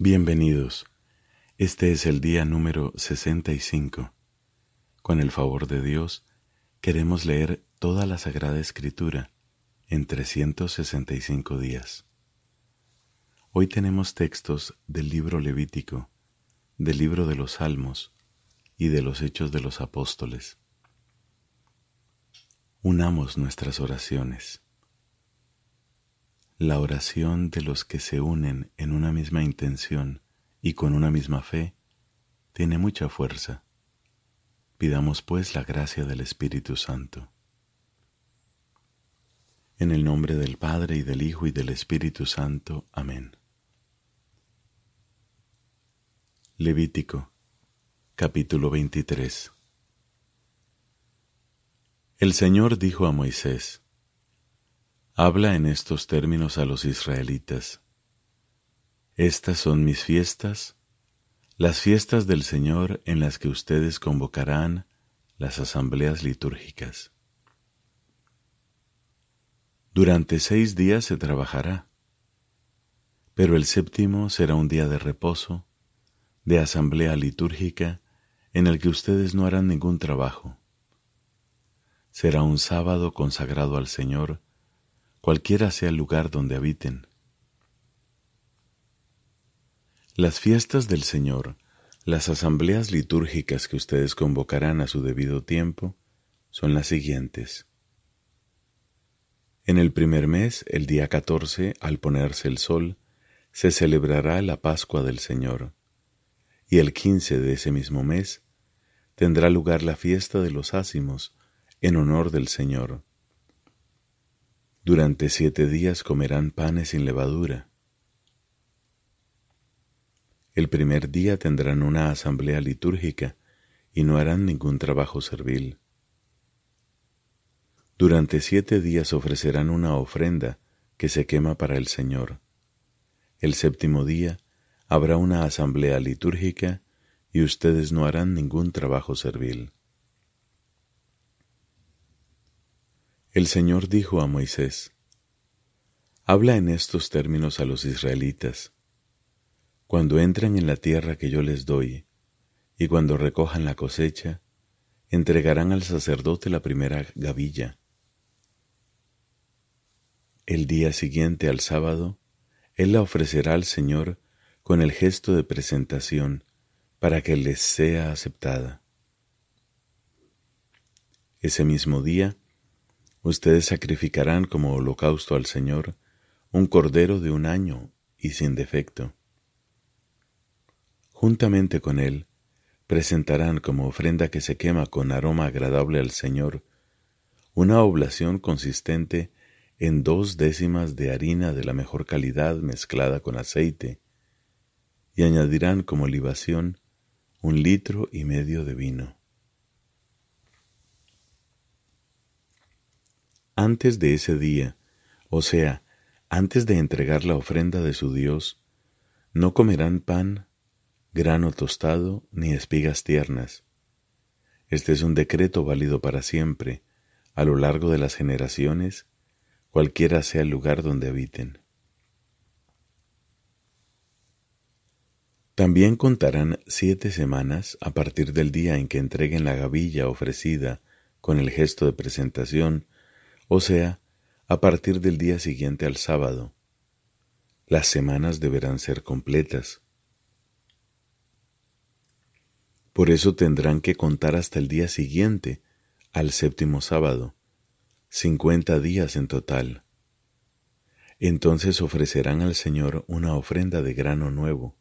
Bienvenidos. Este es el día número 65. Con el favor de Dios, queremos leer toda la Sagrada Escritura en 365 días. Hoy tenemos textos del libro Levítico, del libro de los Salmos y de los Hechos de los Apóstoles. Unamos nuestras oraciones. La oración de los que se unen en una misma intención y con una misma fe tiene mucha fuerza. Pidamos pues la gracia del Espíritu Santo. En el nombre del Padre y del Hijo y del Espíritu Santo. Amén. Levítico capítulo 23 El Señor dijo a Moisés, Habla en estos términos a los israelitas. Estas son mis fiestas, las fiestas del Señor en las que ustedes convocarán las asambleas litúrgicas. Durante seis días se trabajará, pero el séptimo será un día de reposo, de asamblea litúrgica, en el que ustedes no harán ningún trabajo. Será un sábado consagrado al Señor, cualquiera sea el lugar donde habiten. Las fiestas del Señor, las asambleas litúrgicas que ustedes convocarán a su debido tiempo, son las siguientes. En el primer mes, el día catorce, al ponerse el sol, se celebrará la Pascua del Señor, y el quince de ese mismo mes tendrá lugar la fiesta de los ácimos en honor del Señor. Durante siete días comerán panes sin levadura. El primer día tendrán una asamblea litúrgica y no harán ningún trabajo servil. Durante siete días ofrecerán una ofrenda que se quema para el Señor. El séptimo día habrá una asamblea litúrgica y ustedes no harán ningún trabajo servil. El Señor dijo a Moisés, Habla en estos términos a los israelitas. Cuando entren en la tierra que yo les doy, y cuando recojan la cosecha, entregarán al sacerdote la primera gavilla. El día siguiente al sábado, él la ofrecerá al Señor con el gesto de presentación para que les sea aceptada. Ese mismo día, Ustedes sacrificarán como holocausto al Señor un cordero de un año y sin defecto. Juntamente con él, presentarán como ofrenda que se quema con aroma agradable al Señor una oblación consistente en dos décimas de harina de la mejor calidad mezclada con aceite, y añadirán como libación un litro y medio de vino. Antes de ese día, o sea, antes de entregar la ofrenda de su Dios, no comerán pan, grano tostado, ni espigas tiernas. Este es un decreto válido para siempre, a lo largo de las generaciones, cualquiera sea el lugar donde habiten. También contarán siete semanas a partir del día en que entreguen la gavilla ofrecida con el gesto de presentación o sea, a partir del día siguiente al sábado. Las semanas deberán ser completas. Por eso tendrán que contar hasta el día siguiente, al séptimo sábado, cincuenta días en total. Entonces ofrecerán al Señor una ofrenda de grano nuevo.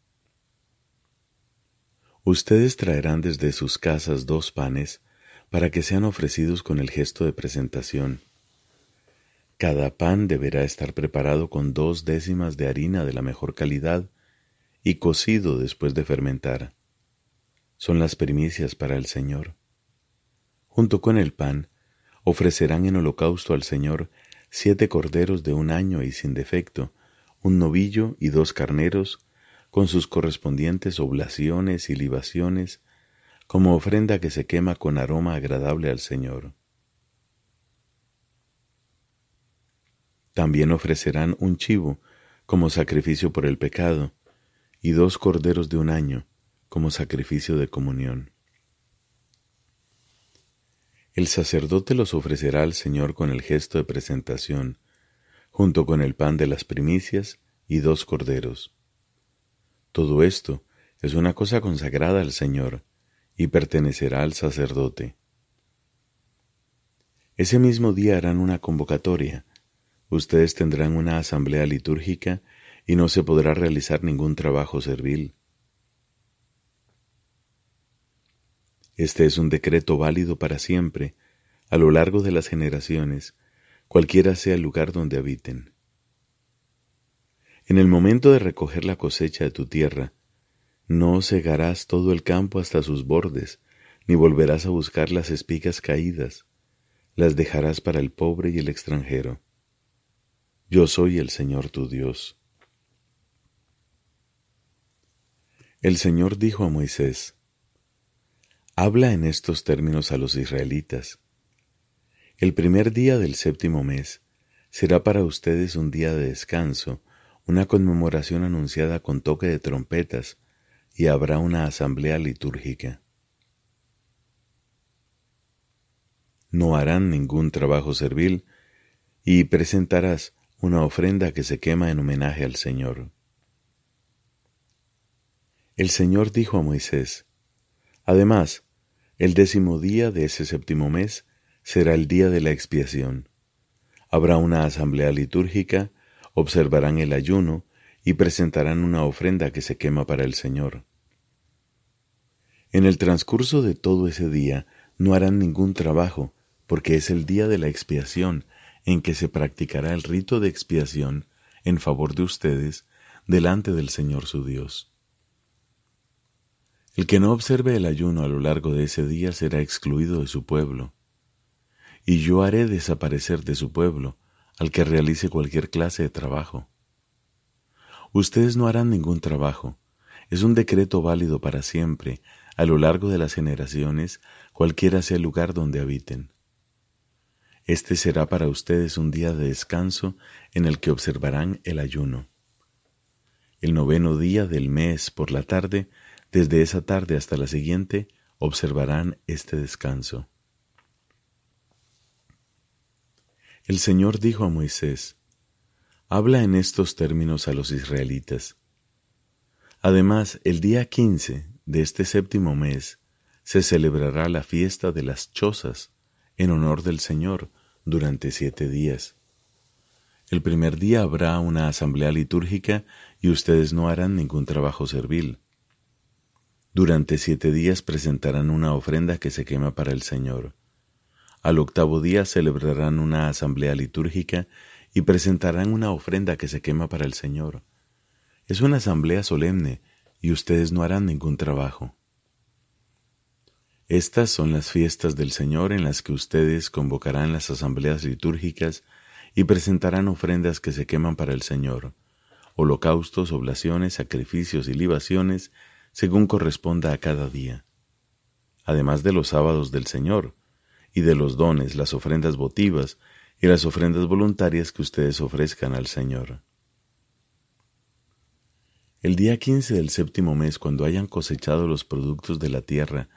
Ustedes traerán desde sus casas dos panes para que sean ofrecidos con el gesto de presentación cada pan deberá estar preparado con dos décimas de harina de la mejor calidad y cocido después de fermentar. Son las primicias para el Señor. Junto con el pan, ofrecerán en holocausto al Señor siete corderos de un año y sin defecto, un novillo y dos carneros, con sus correspondientes oblaciones y libaciones, como ofrenda que se quema con aroma agradable al Señor. También ofrecerán un chivo como sacrificio por el pecado, y dos corderos de un año como sacrificio de comunión. El sacerdote los ofrecerá al Señor con el gesto de presentación, junto con el pan de las primicias y dos corderos. Todo esto es una cosa consagrada al Señor y pertenecerá al sacerdote. Ese mismo día harán una convocatoria. Ustedes tendrán una asamblea litúrgica y no se podrá realizar ningún trabajo servil. Este es un decreto válido para siempre, a lo largo de las generaciones, cualquiera sea el lugar donde habiten. En el momento de recoger la cosecha de tu tierra, no cegarás todo el campo hasta sus bordes, ni volverás a buscar las espigas caídas, las dejarás para el pobre y el extranjero. Yo soy el Señor tu Dios. El Señor dijo a Moisés, Habla en estos términos a los israelitas. El primer día del séptimo mes será para ustedes un día de descanso, una conmemoración anunciada con toque de trompetas, y habrá una asamblea litúrgica. No harán ningún trabajo servil, y presentarás una ofrenda que se quema en homenaje al Señor. El Señor dijo a Moisés, Además, el décimo día de ese séptimo mes será el día de la expiación. Habrá una asamblea litúrgica, observarán el ayuno y presentarán una ofrenda que se quema para el Señor. En el transcurso de todo ese día no harán ningún trabajo, porque es el día de la expiación en que se practicará el rito de expiación en favor de ustedes delante del Señor su Dios. El que no observe el ayuno a lo largo de ese día será excluido de su pueblo. Y yo haré desaparecer de su pueblo al que realice cualquier clase de trabajo. Ustedes no harán ningún trabajo. Es un decreto válido para siempre, a lo largo de las generaciones, cualquiera sea el lugar donde habiten. Este será para ustedes un día de descanso en el que observarán el ayuno. El noveno día del mes por la tarde desde esa tarde hasta la siguiente observarán este descanso. El Señor dijo a Moisés, Habla en estos términos a los israelitas. Además, el día quince de este séptimo mes se celebrará la fiesta de las chozas en honor del Señor durante siete días. El primer día habrá una asamblea litúrgica y ustedes no harán ningún trabajo servil. Durante siete días presentarán una ofrenda que se quema para el Señor. Al octavo día celebrarán una asamblea litúrgica y presentarán una ofrenda que se quema para el Señor. Es una asamblea solemne y ustedes no harán ningún trabajo. Estas son las fiestas del Señor en las que ustedes convocarán las asambleas litúrgicas y presentarán ofrendas que se queman para el Señor, holocaustos, oblaciones, sacrificios y libaciones según corresponda a cada día, además de los sábados del Señor, y de los dones, las ofrendas votivas y las ofrendas voluntarias que ustedes ofrezcan al Señor. El día quince del séptimo mes, cuando hayan cosechado los productos de la tierra,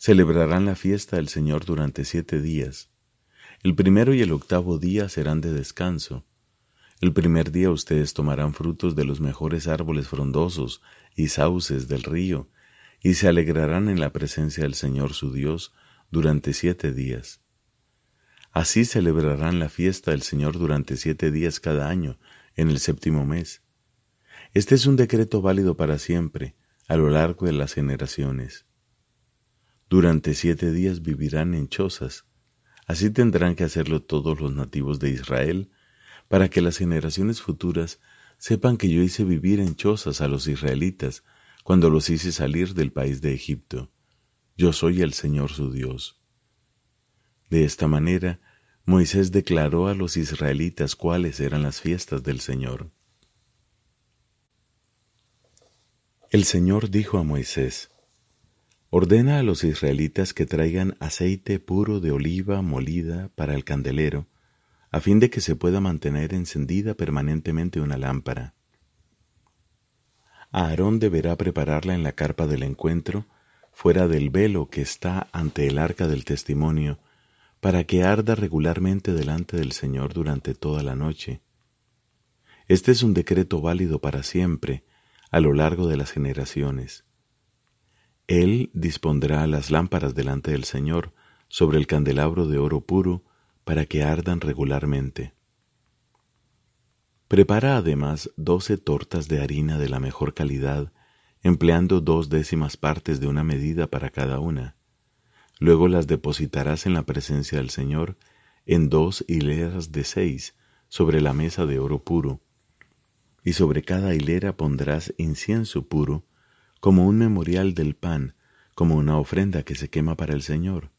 celebrarán la fiesta del Señor durante siete días. El primero y el octavo día serán de descanso, el primer día ustedes tomarán frutos de los mejores árboles frondosos y sauces del río, y se alegrarán en la presencia del Señor su Dios durante siete días. Así celebrarán la fiesta del Señor durante siete días cada año, en el séptimo mes. Este es un decreto válido para siempre, a lo largo de las generaciones. Durante siete días vivirán en chozas, así tendrán que hacerlo todos los nativos de Israel, para que las generaciones futuras sepan que yo hice vivir en chozas a los israelitas cuando los hice salir del país de Egipto. Yo soy el Señor su Dios. De esta manera, Moisés declaró a los israelitas cuáles eran las fiestas del Señor. El Señor dijo a Moisés, Ordena a los israelitas que traigan aceite puro de oliva molida para el candelero, a fin de que se pueda mantener encendida permanentemente una lámpara. Aarón deberá prepararla en la carpa del encuentro, fuera del velo que está ante el arca del testimonio, para que arda regularmente delante del Señor durante toda la noche. Este es un decreto válido para siempre, a lo largo de las generaciones. Él dispondrá las lámparas delante del Señor sobre el candelabro de oro puro para que ardan regularmente. Prepara además doce tortas de harina de la mejor calidad, empleando dos décimas partes de una medida para cada una. Luego las depositarás en la presencia del Señor en dos hileras de seis sobre la mesa de oro puro, y sobre cada hilera pondrás incienso puro, como un memorial del pan, como una ofrenda que se quema para el Señor.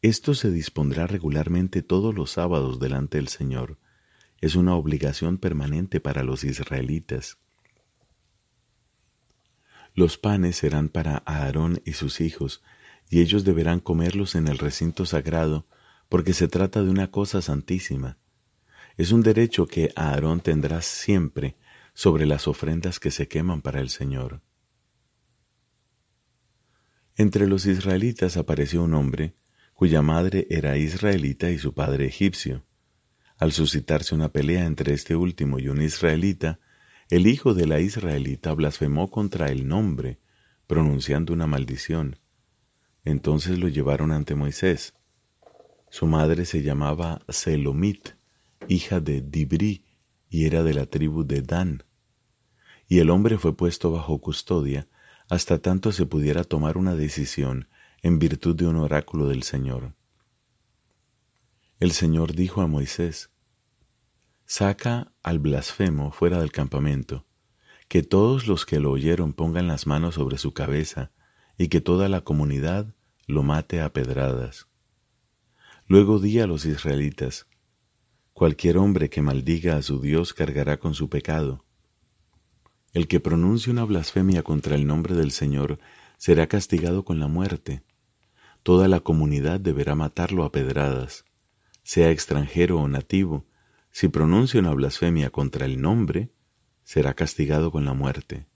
Esto se dispondrá regularmente todos los sábados delante del Señor, es una obligación permanente para los israelitas. Los panes serán para Aarón y sus hijos, y ellos deberán comerlos en el recinto sagrado, porque se trata de una cosa santísima. Es un derecho que Aarón tendrá siempre sobre las ofrendas que se queman para el Señor. Entre los israelitas apareció un hombre cuya madre era israelita y su padre egipcio. Al suscitarse una pelea entre este último y un israelita, el hijo de la israelita blasfemó contra el nombre, pronunciando una maldición. Entonces lo llevaron ante Moisés. Su madre se llamaba Selomit, hija de Dibri, y era de la tribu de Dan. Y el hombre fue puesto bajo custodia hasta tanto se pudiera tomar una decisión en virtud de un oráculo del Señor. El Señor dijo a Moisés, Saca al blasfemo fuera del campamento, que todos los que lo oyeron pongan las manos sobre su cabeza y que toda la comunidad lo mate a pedradas. Luego di a los israelitas, cualquier hombre que maldiga a su Dios cargará con su pecado. El que pronuncie una blasfemia contra el nombre del Señor será castigado con la muerte. Toda la comunidad deberá matarlo a pedradas sea extranjero o nativo, si pronuncia una blasfemia contra el nombre, será castigado con la muerte.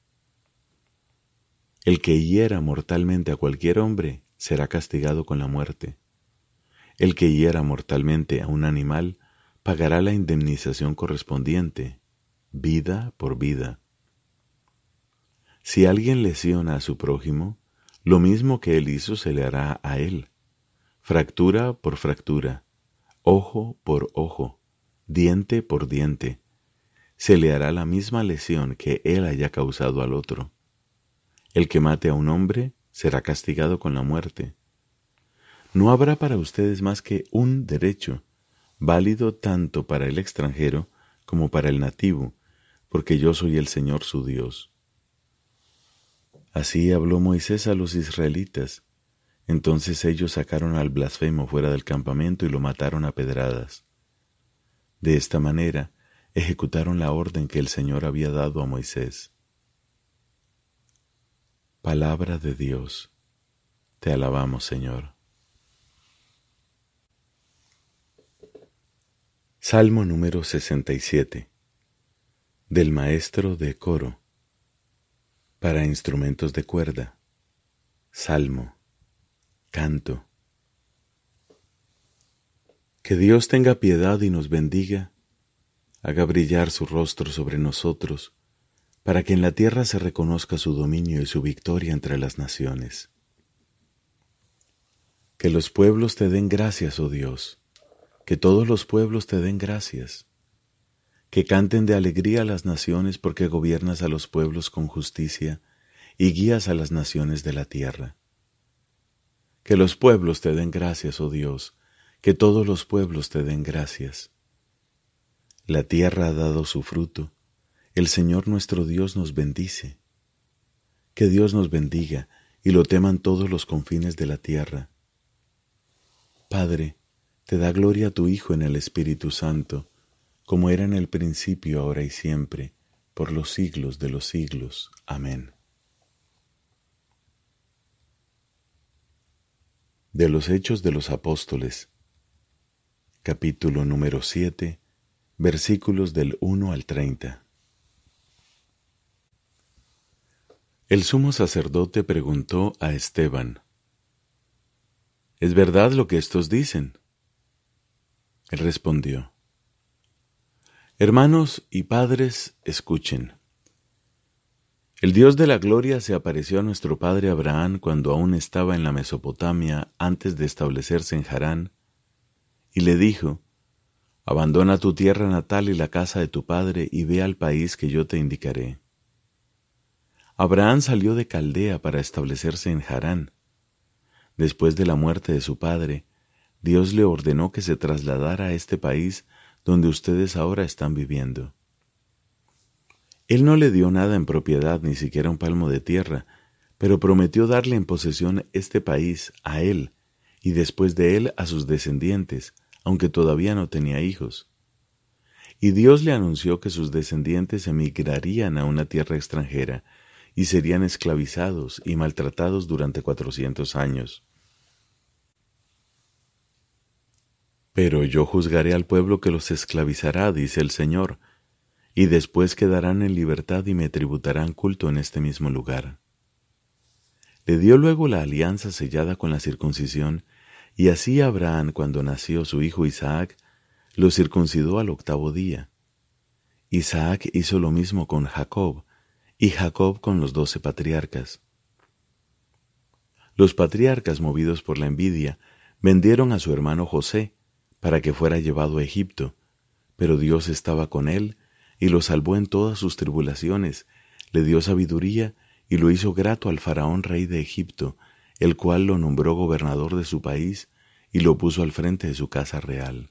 El que hiera mortalmente a cualquier hombre será castigado con la muerte. El que hiera mortalmente a un animal pagará la indemnización correspondiente, vida por vida. Si alguien lesiona a su prójimo, lo mismo que él hizo se le hará a él, fractura por fractura, ojo por ojo, diente por diente. Se le hará la misma lesión que él haya causado al otro. El que mate a un hombre será castigado con la muerte. No habrá para ustedes más que un derecho, válido tanto para el extranjero como para el nativo, porque yo soy el Señor su Dios. Así habló Moisés a los israelitas, entonces ellos sacaron al blasfemo fuera del campamento y lo mataron a pedradas. De esta manera ejecutaron la orden que el Señor había dado a Moisés. Palabra de Dios. Te alabamos, Señor. Salmo número 67 del maestro de coro para instrumentos de cuerda. Salmo canto. Que Dios tenga piedad y nos bendiga, haga brillar su rostro sobre nosotros, para que en la tierra se reconozca su dominio y su victoria entre las naciones. Que los pueblos te den gracias, oh Dios, que todos los pueblos te den gracias, que canten de alegría las naciones porque gobiernas a los pueblos con justicia y guías a las naciones de la tierra. Que los pueblos te den gracias, oh Dios, que todos los pueblos te den gracias. La tierra ha dado su fruto, el Señor nuestro Dios nos bendice. Que Dios nos bendiga y lo teman todos los confines de la tierra. Padre, te da gloria a tu Hijo en el Espíritu Santo, como era en el principio, ahora y siempre, por los siglos de los siglos. Amén. de los Hechos de los Apóstoles, capítulo número 7, versículos del 1 al 30. El sumo sacerdote preguntó a Esteban, ¿Es verdad lo que estos dicen? Él respondió, Hermanos y padres, escuchen. El Dios de la gloria se apareció a nuestro padre Abraham cuando aún estaba en la Mesopotamia antes de establecerse en Harán, y le dijo, Abandona tu tierra natal y la casa de tu padre y ve al país que yo te indicaré. Abraham salió de Caldea para establecerse en Harán. Después de la muerte de su padre, Dios le ordenó que se trasladara a este país donde ustedes ahora están viviendo. Él no le dio nada en propiedad, ni siquiera un palmo de tierra, pero prometió darle en posesión este país a él y después de él a sus descendientes, aunque todavía no tenía hijos. Y Dios le anunció que sus descendientes emigrarían a una tierra extranjera y serían esclavizados y maltratados durante cuatrocientos años. Pero yo juzgaré al pueblo que los esclavizará, dice el Señor, y después quedarán en libertad y me tributarán culto en este mismo lugar. Le dio luego la alianza sellada con la circuncisión, y así Abraham, cuando nació su hijo Isaac, lo circuncidó al octavo día. Isaac hizo lo mismo con Jacob, y Jacob con los doce patriarcas. Los patriarcas, movidos por la envidia, vendieron a su hermano José para que fuera llevado a Egipto, pero Dios estaba con él y lo salvó en todas sus tribulaciones, le dio sabiduría y lo hizo grato al faraón rey de Egipto, el cual lo nombró gobernador de su país y lo puso al frente de su casa real.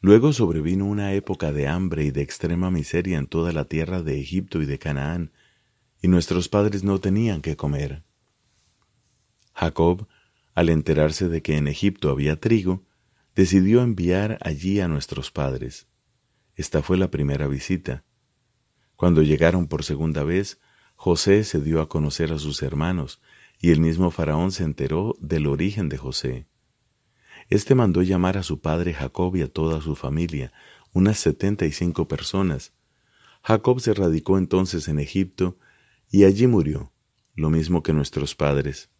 Luego sobrevino una época de hambre y de extrema miseria en toda la tierra de Egipto y de Canaán, y nuestros padres no tenían que comer. Jacob, al enterarse de que en Egipto había trigo, decidió enviar allí a nuestros padres. Esta fue la primera visita. Cuando llegaron por segunda vez, José se dio a conocer a sus hermanos, y el mismo faraón se enteró del origen de José. Este mandó llamar a su padre Jacob y a toda su familia, unas setenta y cinco personas. Jacob se radicó entonces en Egipto, y allí murió, lo mismo que nuestros padres.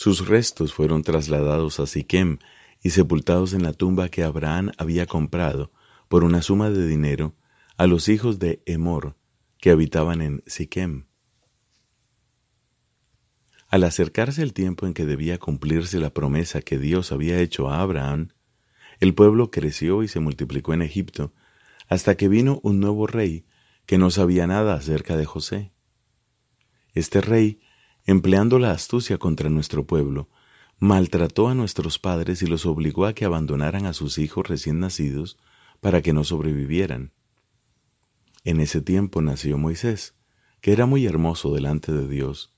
Sus restos fueron trasladados a Siquem, y sepultados en la tumba que Abraham había comprado por una suma de dinero a los hijos de Emor que habitaban en Siquem. Al acercarse el tiempo en que debía cumplirse la promesa que Dios había hecho a Abraham, el pueblo creció y se multiplicó en Egipto, hasta que vino un nuevo rey que no sabía nada acerca de José. Este rey, empleando la astucia contra nuestro pueblo, maltrató a nuestros padres y los obligó a que abandonaran a sus hijos recién nacidos para que no sobrevivieran. En ese tiempo nació Moisés, que era muy hermoso delante de Dios.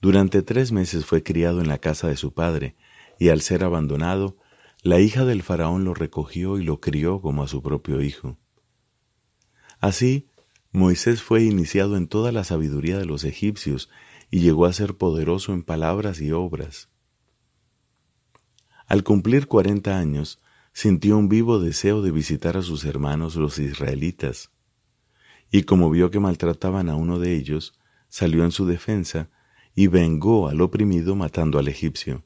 Durante tres meses fue criado en la casa de su padre, y al ser abandonado, la hija del faraón lo recogió y lo crió como a su propio hijo. Así, Moisés fue iniciado en toda la sabiduría de los egipcios y llegó a ser poderoso en palabras y obras. Al cumplir cuarenta años, sintió un vivo deseo de visitar a sus hermanos los israelitas, y como vio que maltrataban a uno de ellos, salió en su defensa y vengó al oprimido matando al egipcio.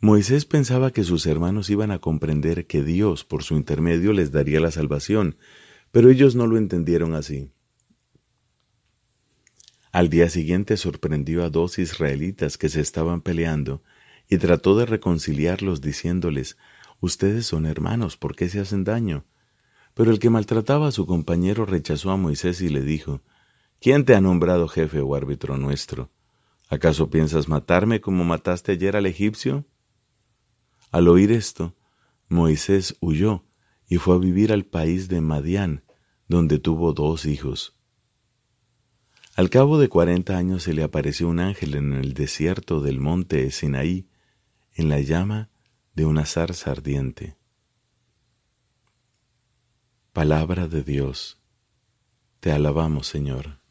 Moisés pensaba que sus hermanos iban a comprender que Dios por su intermedio les daría la salvación, pero ellos no lo entendieron así. Al día siguiente sorprendió a dos israelitas que se estaban peleando y trató de reconciliarlos diciéndoles, Ustedes son hermanos, ¿por qué se hacen daño? Pero el que maltrataba a su compañero rechazó a Moisés y le dijo, ¿Quién te ha nombrado jefe o árbitro nuestro? ¿Acaso piensas matarme como mataste ayer al egipcio? Al oír esto, Moisés huyó y fue a vivir al país de Madián, donde tuvo dos hijos. Al cabo de cuarenta años se le apareció un ángel en el desierto del monte Sinaí en la llama de una zarza ardiente. Palabra de Dios, te alabamos Señor.